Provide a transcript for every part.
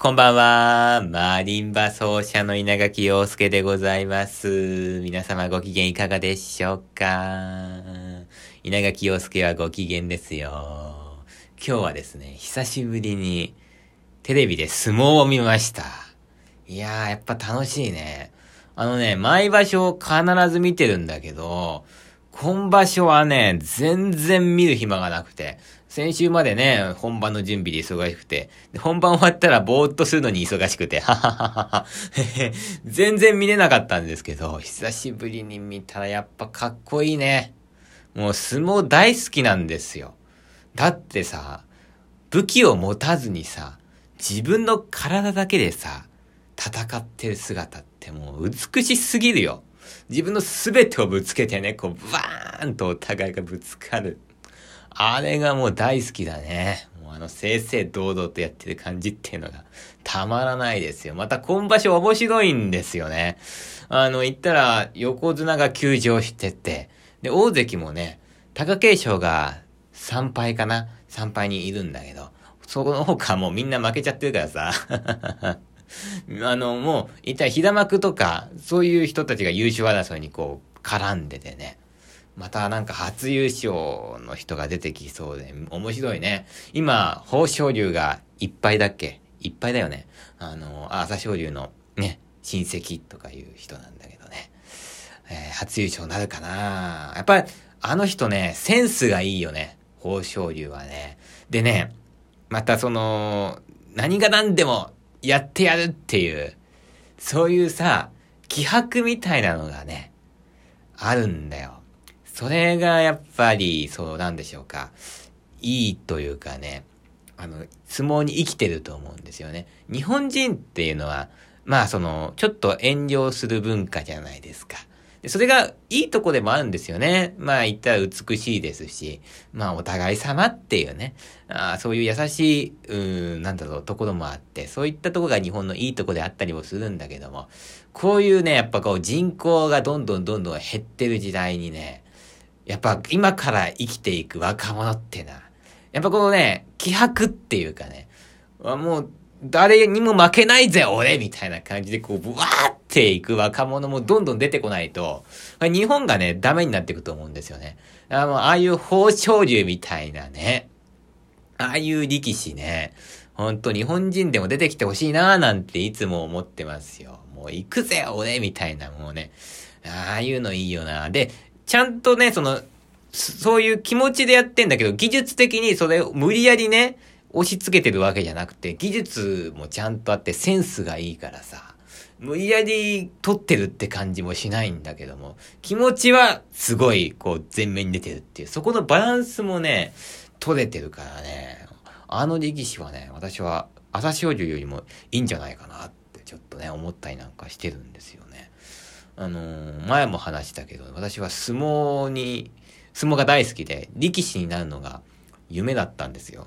こんばんは。マリンバ奏者の稲垣陽介でございます。皆様ご機嫌いかがでしょうか？稲垣陽介はご機嫌ですよ。今日はですね、久しぶりにテレビで相撲を見ました。いやー、やっぱ楽しいね。あのね、毎場所必ず見てるんだけど、今場所はね、全然見る暇がなくて、先週までね、本番の準備で忙しくて、本番終わったらぼーっとするのに忙しくて、はははは。全然見れなかったんですけど、久しぶりに見たらやっぱかっこいいね。もう相撲大好きなんですよ。だってさ、武器を持たずにさ、自分の体だけでさ、戦ってる姿ってもう美しすぎるよ。自分の全てをぶつけてね、こう、バーンとお互いがぶつかる。あれがもう大好きだね。もうあの、正々堂々とやってる感じっていうのがたまらないですよ。また今場所面白いんですよね。あの、言ったら横綱が休場してて、で、大関もね、貴景勝が3敗かな ?3 敗にいるんだけど、そこの他もうみんな負けちゃってるからさ。あの、もう、一体、平幕とか、そういう人たちが優勝争いにこう、絡んでてね。またなんか初優勝の人が出てきそうで、面白いね。今、豊昇龍がいっぱいだっけ？いっぱいだよね。あの、朝青龍のね、親戚とかいう人なんだけどね。えー、初優勝なるかな？やっぱり、あの人ね、センスがいいよね。豊昇龍はね。でね、またその、何が何でもやってやるっていう、そういうさ、気迫みたいなのがね、あるんだよ。それがやっぱり、そうなんでしょうか。いいというかね、あの、相撲に生きてると思うんですよね。日本人っていうのは、まあその、ちょっと遠慮する文化じゃないですか。でそれがいいとこでもあるんですよね。まあ言ったら美しいですし、まあお互い様っていうね、あそういう優しい、うん、なんだろう、ところもあって、そういったとこが日本のいいとこであったりもするんだけども、こういうね、やっぱこう人口がどんどんどんどん減ってる時代にね、やっぱ今から生きていく若者ってな、やっぱこのね、気迫っていうかね、もう誰にも負けないぜ俺みたいな感じでこう、ブワーっていく若者もどんどん出てこないと、日本がね、ダメになっていくと思うんですよね。あの、ああいう豊昇龍みたいなね、ああいう力士ね、ほんと日本人でも出てきてほしいなーなんていつも思ってますよ。もう行くぜ俺みたいなもうね、ああいうのいいよな。で、ちゃんとね、その、そういう気持ちでやってんだけど、技術的にそれを無理やりね、押し付けてるわけじゃなくて、技術もちゃんとあってセンスがいいからさ、無理やり撮ってるって感じもしないんだけども、気持ちはすごいこう前面に出てるっていう、そこのバランスもね、取れてるからね、あの力士はね、私は朝青龍よりもいいんじゃないかなってちょっとね、思ったりなんかしてるんですよね。あのー、前も話したけど、私は相撲に、相撲が大好きで、力士になるのが夢だったんですよ。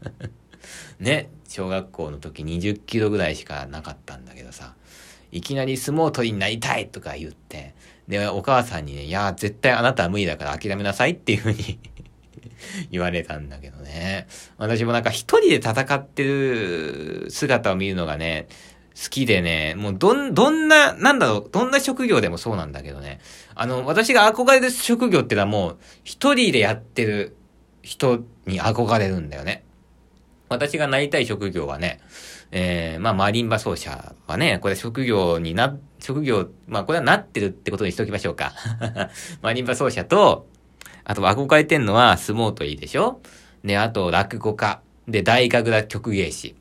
ね、小学校の時20キロぐらいしかなかったんだけどさ、いきなり相撲取りになりたいとか言って、で、お母さんにね、いや、絶対あなたは無理だから諦めなさいっていう風に 言われたんだけどね。私もなんか一人で戦ってる姿を見るのがね、好きでね、もうどん、どんな、なんだろう、どんな職業でもそうなんだけどね。あの、私が憧れる職業ってのはもう、一人でやってる人に憧れるんだよね。私がなりたい職業はね、えー、まあ、マリンバ奏者はね、これ職業にな、職業、まあ、これはなってるってことにしときましょうか。マリンバ奏者と、あと憧れてんのは相撲取りでしょで、あと落語家。で、大神楽曲芸師。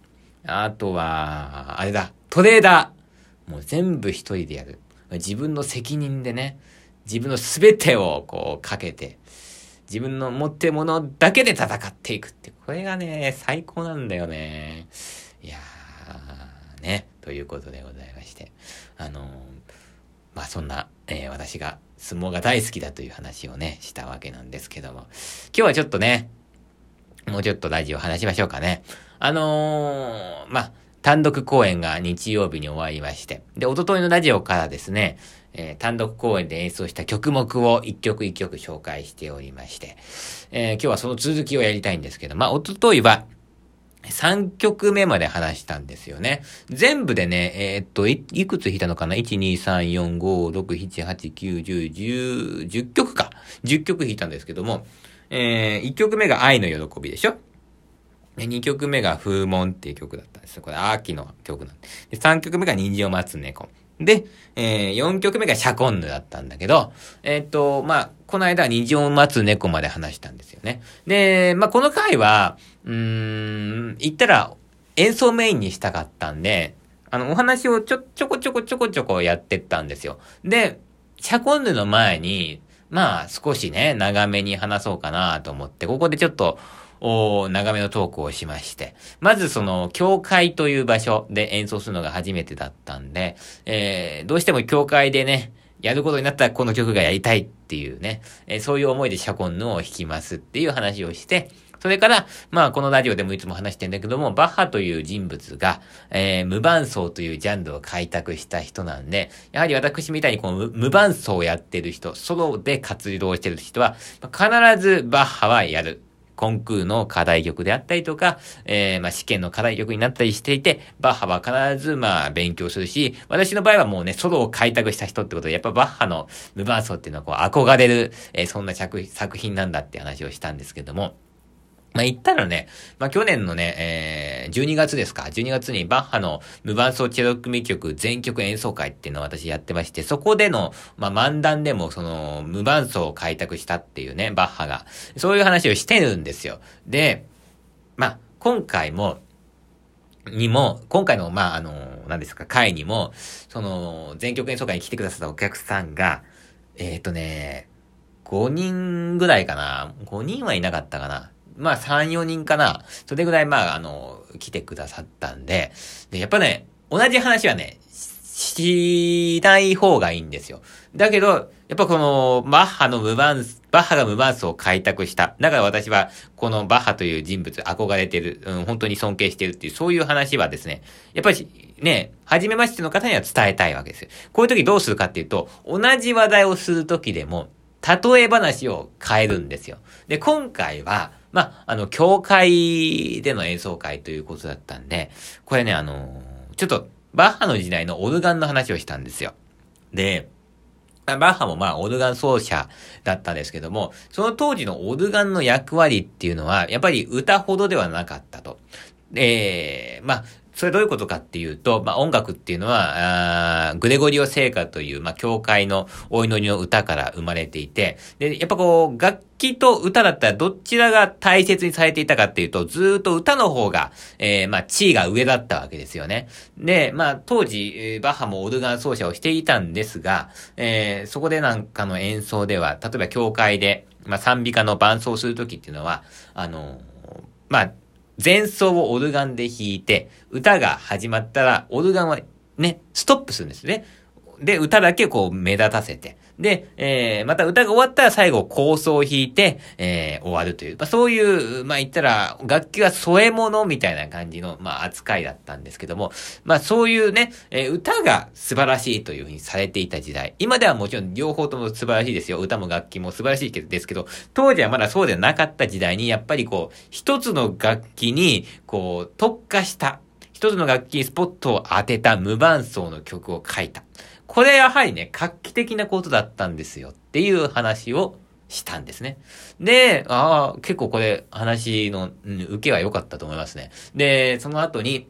あとは、あれだ、トレーダー。もう全部一人でやる。自分の責任でね、自分の全てをこうかけて、自分の持ってるものだけで戦っていくって、これがね、最高なんだよね。いやー、ね、ということでございまして。あのー、まあそんな、えー、私が相撲が大好きだという話をね、したわけなんですけども。今日はちょっとね、もうちょっとラジオ話しましょうかね。あのー、まあ、単独公演が日曜日に終わりまして、で、おとといのラジオからですね、えー、単独公演で演奏した曲目を一曲一曲紹介しておりまして、えー、今日はその続きをやりたいんですけど、まあ、おとといは、3曲目まで話したんですよね。全部でね、えー、っとい、いくつ弾いたのかな ?1、2、3、4、5、6、7、8、9、10、10、曲か。10曲弾いたんですけども、えー、1曲目が愛の喜びでしょ？2曲目が風紋っていう曲だったんですよ。これ秋の曲なんで。で3曲目が人参を待つ猫。で、えー、4曲目がシャコンヌだったんだけど、えー、と、まあ、この間は虹を待つ猫まで話したんですよね。で、まあ、この回は、うーん、言ったら演奏メインにしたかったんで、あの、お話をちょ、ちょこちょこちょこちょこやってったんですよ。で、シャコンヌの前に、まあ、少しね、長めに話そうかなと思って、ここでちょっと、お長めのトークをしまして。まずその、教会という場所で演奏するのが初めてだったんで、えー、どうしても教会でね、やることになったらこの曲がやりたいっていうね、えー、そういう思いでシャコンヌを弾きますっていう話をして、それから、まあ、このラジオでもいつも話してんだけども、バッハという人物が、えー、無伴奏というジャンルを開拓した人なんで、やはり私みたいにこの無伴奏をやってる人、ソロで活動してる人は、必ずバッハはやる。コンクールの課題曲であったりとか、えー、まあ、試験の課題曲になったりしていて、バッハは必ず、まあ、勉強するし、私の場合はもうね、ソロを開拓した人ってことで、やっぱバッハの無伴奏っていうのはこう、憧れる、えー、そんな作品なんだって話をしたんですけども、まあ、言ったらね、まあ、去年のね、えー、12月ですか、12月にバッハの無伴奏チェロ組曲全曲演奏会っていうのを私やってまして、そこでの、まあ、漫談でもその、無伴奏を開拓したっていうね、バッハが。そういう話をしてるんですよ。で、まあ、今回も、にも、今回の、まあ、あの、何ですか、会にも、その、全曲演奏会に来てくださったお客さんが、えっ、ー、とね、5人ぐらいかな。5人はいなかったかな。まあ3、4人かな。それぐらいまああの、来てくださったんで、で、やっぱね、同じ話はね、しない方がいいんですよ。だけど、やっぱこの、バッハの無伴、バッハが無伴奏を開拓した。だから私は、このバッハという人物、憧れてる、うん、本当に尊敬してるっていう、そういう話はですね、やっぱりね、初めましての方には伝えたいわけですよ。こういう時どうするかっていうと、同じ話題をする時でも、例え話を変えるんですよ。で、今回は、まあ、あの、教会での演奏会ということだったんで、これね、あのちょっと、バッハの時代のオルガンの話をしたんですよ。で、バッハもまあ、オルガン奏者だったんですけども、その当時のオルガンの役割っていうのは、やっぱり歌ほどではなかったと。で、まあ、それどういうことかっていうと、まあ、音楽っていうのは、あグレゴリオ聖歌という、まあ、教会のお祈りの歌から生まれていて、で、やっぱこう、楽器と歌だったらどちらが大切にされていたかっていうと、ずっと歌の方が、えー、まあ、地位が上だったわけですよね。で、まあ、当時、バッハもオルガン奏者をしていたんですが、えー、そこでなんかの演奏では、例えば教会で、まあ、賛美歌の伴奏するときっていうのは、あのまあ、前奏をオルガンで弾いて、歌が始まったら、オルガンはね、ストップするんですね。で、歌だけこう目立たせて。で、えー、また歌が終わったら最後構想を弾いて、えー、終わるという、まあ、そういう、まあ、言ったら、楽器は添え物みたいな感じの、まあ、扱いだったんですけども、まあ、そういうね、えー、歌が素晴らしいというふうにされていた時代。今ではもちろん両方とも素晴らしいですよ。歌も楽器も素晴らしいですけど、当時はまだそうでなかった時代に、やっぱりこう、一つの楽器に、こう、特化した、一つの楽器にスポットを当てた無伴奏の曲を書いた。これやはりね、画期的なことだったんですよっていう話をしたんですね。で、ああ、結構これ話の、受けは良かったと思いますね。で、その後に、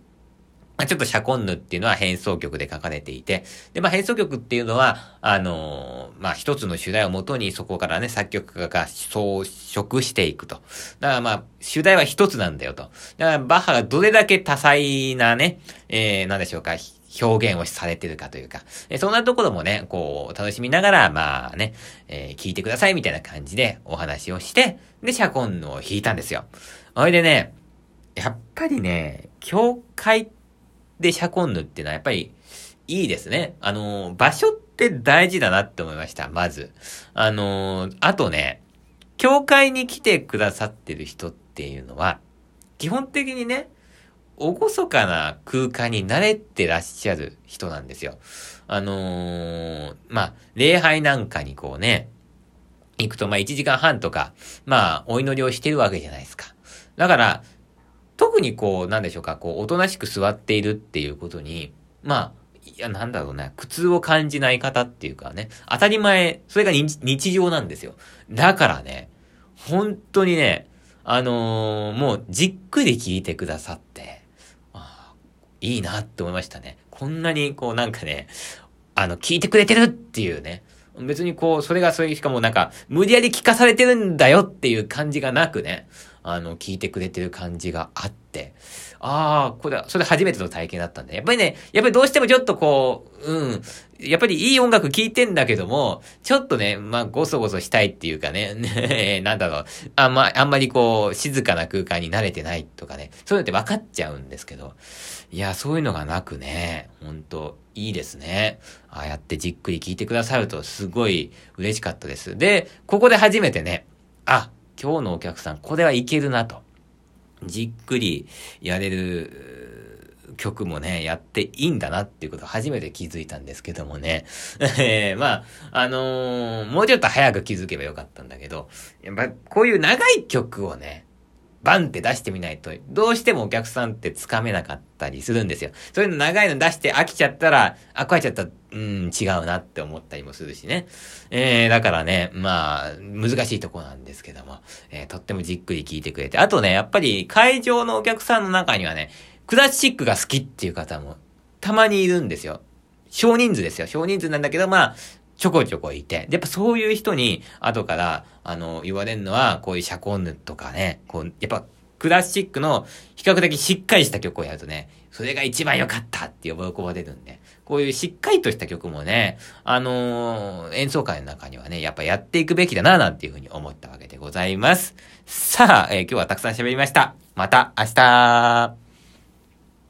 ちょっとシャコンヌっていうのは変奏曲で書かれていて、で、まあ、変奏曲っていうのは、あのー、まあ、一つの主題をもとにそこからね、作曲家が装飾していくと。だからまあ、主題は一つなんだよと。だから、バッハがどれだけ多彩なね、えー、なんでしょうか、表現をされてるかというか、えそんなところもね、こう、楽しみながら、まあね、えー、聞いてくださいみたいな感じでお話をして、で、シャコンヌを弾いたんですよ。ほいでね、やっぱりね、教会でシャコンヌっていうのはやっぱりいいですね。あの、場所って大事だなって思いました、まず。あの、あとね、教会に来てくださってる人っていうのは、基本的にね、厳かな空間に慣れてらっしゃる人なんですよ。あのー、まあ、礼拝なんかにこうね、行くと、まあ、1時間半とか、まあ、お祈りをしてるわけじゃないですか。だから、特にこう、なんでしょうか、こう、おとなしく座っているっていうことに、まあ、いや、なんだろうな、苦痛を感じない方っていうかね、当たり前、それが日常なんですよ。だからね、本当にね、あのー、もうじっくり聞いてくださって、いいなって思いましたね。こんなにこうなんかね、あの、聞いてくれてるっていうね。別にこう、それがそれしかもなんか、無理やり聞かされてるんだよっていう感じがなくね、あの、聞いてくれてる感じがあって、ああ、これ、それ初めての体験だったんで、やっぱりね、やっぱりどうしてもちょっとこう、うん、やっぱりいい音楽聴いてんだけども、ちょっとね、まあ、ごそごそしたいっていうかね、なんだろう、あんま、あんまりこう、静かな空間に慣れてないとかね、そういうのって分かっちゃうんですけど、いや、そういうのがなくね、ほんと、いいですね。ああやってじっくり聞いてくださると、すごい嬉しかったです。で、ここで初めてね、あ、今日のお客さん、これはいけるなと。じっくりやれる曲もね、やっていいんだなっていうこと初めて気づいたんですけどもね。えー、まあ、あのー、もうちょっと早く気づけばよかったんだけど、やっぱこういう長い曲をね、バンって出してみないと、どうしてもお客さんってつかめなかったりするんですよ。そういうの長いの出して飽きちゃったら、あ、壊れちゃった、うん、違うなって思ったりもするしね。えー、だからね、まあ、難しいとこなんですけども、えー、とってもじっくり聞いてくれて。あとね、やっぱり会場のお客さんの中にはね、クラシックが好きっていう方もたまにいるんですよ。少人数ですよ。少人数なんだけど、まあ、ちょこちょこいて、やっぱそういう人に、後から、あの、言われるのは、こういうシャコンヌとかね、こう、やっぱ、クラシックの比較的しっかりした曲をやるとね、それが一番良かったって喜ばれるんで、こういうしっかりとした曲もね、あのー、演奏会の中にはね、やっぱやっていくべきだな、なんていうふうに思ったわけでございます。さあ、えー、今日はたくさん喋りました。また明日